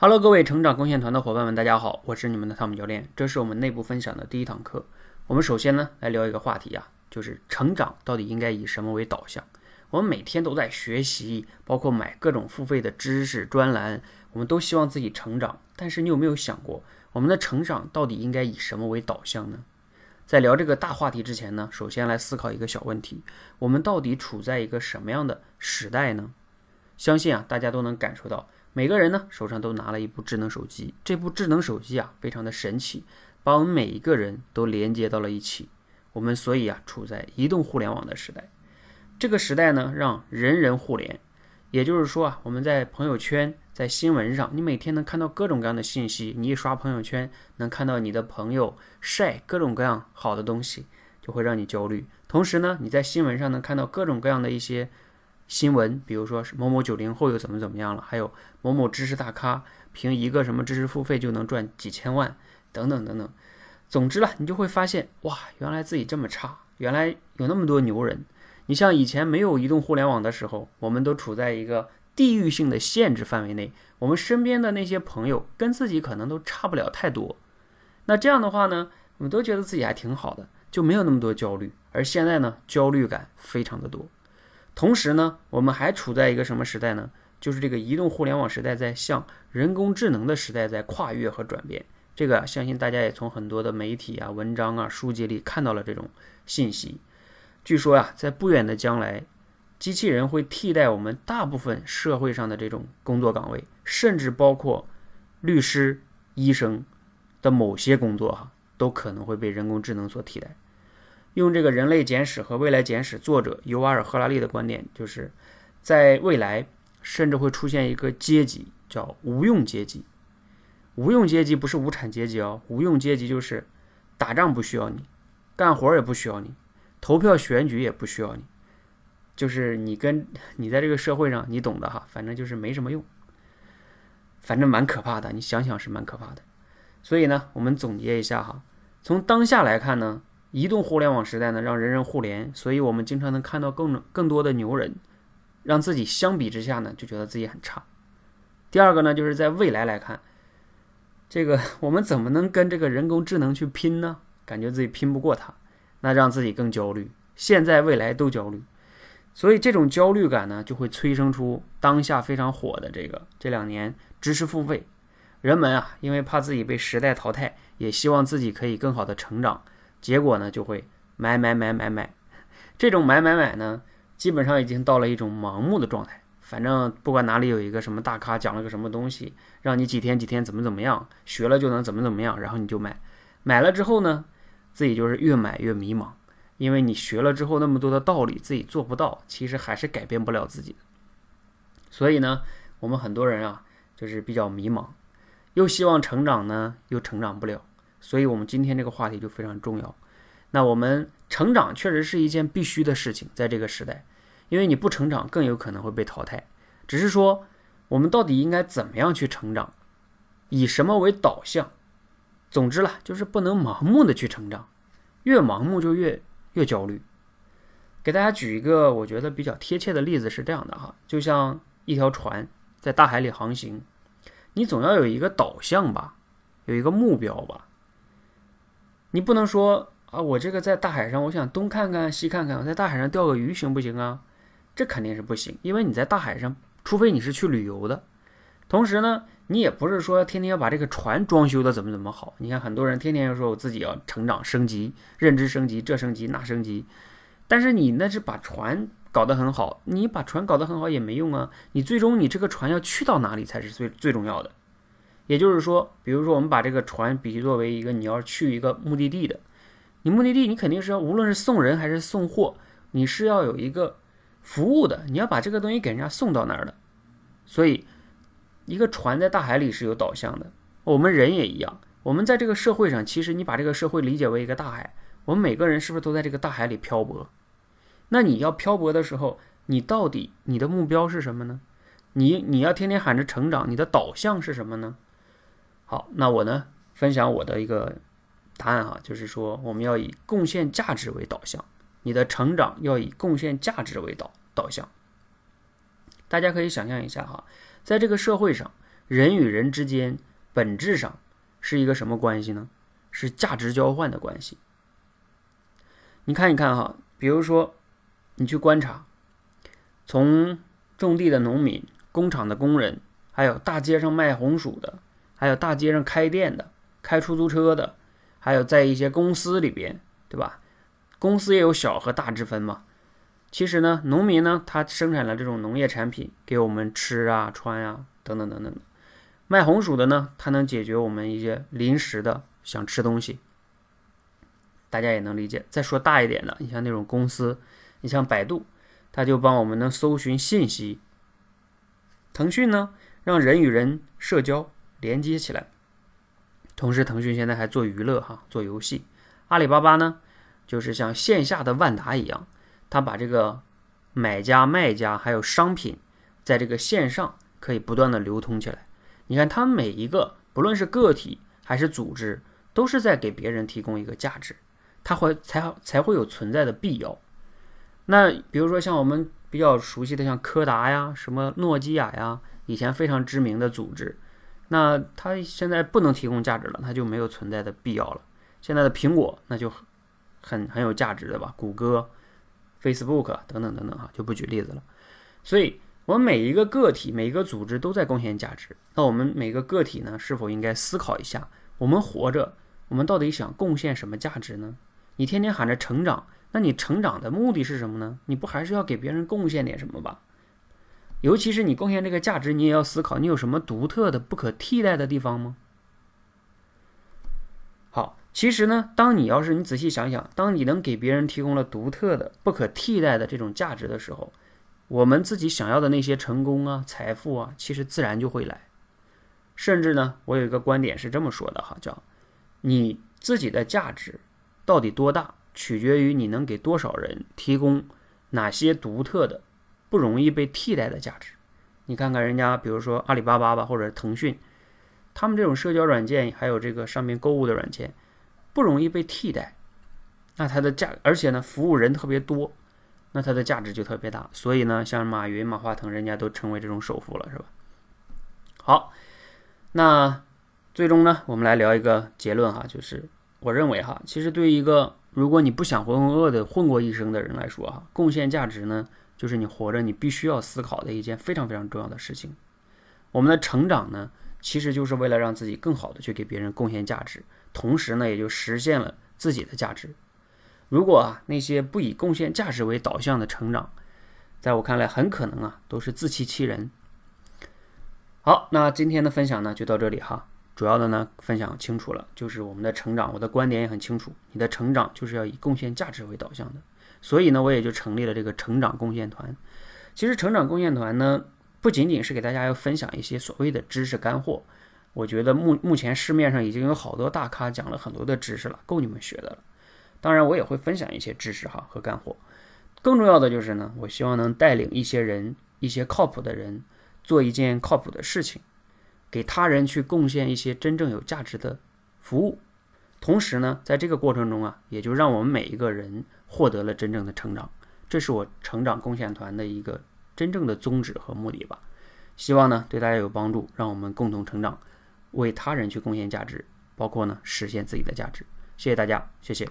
Hello，各位成长贡献团的伙伴们，大家好，我是你们的汤姆教练，这是我们内部分享的第一堂课。我们首先呢来聊一个话题啊，就是成长到底应该以什么为导向？我们每天都在学习，包括买各种付费的知识专栏，我们都希望自己成长。但是你有没有想过，我们的成长到底应该以什么为导向呢？在聊这个大话题之前呢，首先来思考一个小问题：我们到底处在一个什么样的时代呢？相信啊，大家都能感受到。每个人呢手上都拿了一部智能手机，这部智能手机啊非常的神奇，把我们每一个人都连接到了一起。我们所以啊处在移动互联网的时代，这个时代呢让人人互联，也就是说啊我们在朋友圈、在新闻上，你每天能看到各种各样的信息，你一刷朋友圈能看到你的朋友晒各种各样好的东西，就会让你焦虑。同时呢你在新闻上能看到各种各样的一些。新闻，比如说某某九零后又怎么怎么样了，还有某某知识大咖凭一个什么知识付费就能赚几千万，等等等等。总之了，你就会发现，哇，原来自己这么差，原来有那么多牛人。你像以前没有移动互联网的时候，我们都处在一个地域性的限制范围内，我们身边的那些朋友跟自己可能都差不了太多。那这样的话呢，我们都觉得自己还挺好的，就没有那么多焦虑。而现在呢，焦虑感非常的多。同时呢，我们还处在一个什么时代呢？就是这个移动互联网时代在向人工智能的时代在跨越和转变。这个相信大家也从很多的媒体啊、文章啊、书籍里看到了这种信息。据说呀，在不远的将来，机器人会替代我们大部分社会上的这种工作岗位，甚至包括律师、医生的某些工作哈，都可能会被人工智能所替代。用这个《人类简史》和《未来简史》作者尤瓦尔·赫拉利的观点，就是在未来甚至会出现一个阶级，叫无用阶级。无用阶级不是无产阶级哦，无用阶级就是打仗不需要你，干活也不需要你，投票选举也不需要你，就是你跟你在这个社会上，你懂的哈，反正就是没什么用，反正蛮可怕的。你想想是蛮可怕的。所以呢，我们总结一下哈，从当下来看呢。移动互联网时代呢，让人人互联，所以我们经常能看到更更多的牛人，让自己相比之下呢，就觉得自己很差。第二个呢，就是在未来来看，这个我们怎么能跟这个人工智能去拼呢？感觉自己拼不过它，那让自己更焦虑。现在未来都焦虑，所以这种焦虑感呢，就会催生出当下非常火的这个这两年知识付费。人们啊，因为怕自己被时代淘汰，也希望自己可以更好的成长。结果呢，就会买买买买买，这种买买买呢，基本上已经到了一种盲目的状态。反正不管哪里有一个什么大咖讲了个什么东西，让你几天几天怎么怎么样，学了就能怎么怎么样，然后你就买。买了之后呢，自己就是越买越迷茫，因为你学了之后那么多的道理自己做不到，其实还是改变不了自己。所以呢，我们很多人啊，就是比较迷茫，又希望成长呢，又成长不了。所以，我们今天这个话题就非常重要。那我们成长确实是一件必须的事情，在这个时代，因为你不成长，更有可能会被淘汰。只是说，我们到底应该怎么样去成长，以什么为导向？总之了，就是不能盲目的去成长，越盲目就越越焦虑。给大家举一个我觉得比较贴切的例子，是这样的哈，就像一条船在大海里航行，你总要有一个导向吧，有一个目标吧。你不能说啊，我这个在大海上，我想东看看西看看，我在大海上钓个鱼行不行啊？这肯定是不行，因为你在大海上，除非你是去旅游的。同时呢，你也不是说天天要把这个船装修的怎么怎么好。你看很多人天天又说我自己要成长升级，认知升级，这升级那升级。但是你那是把船搞得很好，你把船搞得很好也没用啊。你最终你这个船要去到哪里才是最最重要的。也就是说，比如说我们把这个船比作为一个你要去一个目的地的，你目的地你肯定是要无论是送人还是送货，你是要有一个服务的，你要把这个东西给人家送到那儿的。所以，一个船在大海里是有导向的，我们人也一样。我们在这个社会上，其实你把这个社会理解为一个大海，我们每个人是不是都在这个大海里漂泊？那你要漂泊的时候，你到底你的目标是什么呢？你你要天天喊着成长，你的导向是什么呢？好，那我呢分享我的一个答案哈，就是说我们要以贡献价值为导向，你的成长要以贡献价值为导导向。大家可以想象一下哈，在这个社会上，人与人之间本质上是一个什么关系呢？是价值交换的关系。你看一看哈，比如说你去观察，从种地的农民、工厂的工人，还有大街上卖红薯的，还有大街上开店的、开出租车的，还有在一些公司里边，对吧？公司也有小和大之分嘛。其实呢，农民呢，他生产了这种农业产品给我们吃啊、穿啊等等等等的。卖红薯的呢，他能解决我们一些临时的想吃东西，大家也能理解。再说大一点的，你像那种公司，你像百度，他就帮我们能搜寻信息。腾讯呢，让人与人社交连接起来。同时，腾讯现在还做娱乐哈，做游戏。阿里巴巴呢，就是像线下的万达一样。他把这个买家、卖家还有商品，在这个线上可以不断的流通起来。你看，他们每一个，不论是个体还是组织，都是在给别人提供一个价值，它会才才会有存在的必要。那比如说像我们比较熟悉的，像柯达呀、什么诺基亚呀，以前非常知名的组织，那它现在不能提供价值了，它就没有存在的必要了。现在的苹果那就很很有价值的吧，谷歌。Facebook 等等等等哈，就不举例子了。所以，我们每一个个体、每一个组织都在贡献价值。那我们每个个体呢，是否应该思考一下，我们活着，我们到底想贡献什么价值呢？你天天喊着成长，那你成长的目的是什么呢？你不还是要给别人贡献点什么吧？尤其是你贡献这个价值，你也要思考，你有什么独特的、不可替代的地方吗？好。其实呢，当你要是你仔细想想，当你能给别人提供了独特的、不可替代的这种价值的时候，我们自己想要的那些成功啊、财富啊，其实自然就会来。甚至呢，我有一个观点是这么说的哈，叫你自己的价值到底多大，取决于你能给多少人提供哪些独特的、不容易被替代的价值。你看看人家，比如说阿里巴巴吧，或者腾讯，他们这种社交软件，还有这个上面购物的软件。不容易被替代，那它的价，而且呢，服务人特别多，那它的价值就特别大。所以呢，像马云、马化腾，人家都成为这种首富了，是吧？好，那最终呢，我们来聊一个结论哈，就是我认为哈，其实对于一个如果你不想浑浑噩噩的混过一生的人来说哈，贡献价值呢，就是你活着你必须要思考的一件非常非常重要的事情。我们的成长呢，其实就是为了让自己更好的去给别人贡献价值。同时呢，也就实现了自己的价值。如果啊那些不以贡献价值为导向的成长，在我看来很可能啊都是自欺欺人。好，那今天的分享呢就到这里哈。主要的呢分享清楚了，就是我们的成长，我的观点也很清楚。你的成长就是要以贡献价值为导向的，所以呢我也就成立了这个成长贡献团。其实成长贡献团呢不仅仅是给大家要分享一些所谓的知识干货。我觉得目目前市面上已经有好多大咖讲了很多的知识了，够你们学的了。当然，我也会分享一些知识哈和干货。更重要的就是呢，我希望能带领一些人，一些靠谱的人，做一件靠谱的事情，给他人去贡献一些真正有价值的服务。同时呢，在这个过程中啊，也就让我们每一个人获得了真正的成长。这是我成长贡献团的一个真正的宗旨和目的吧。希望呢对大家有帮助，让我们共同成长。为他人去贡献价值，包括呢实现自己的价值。谢谢大家，谢谢。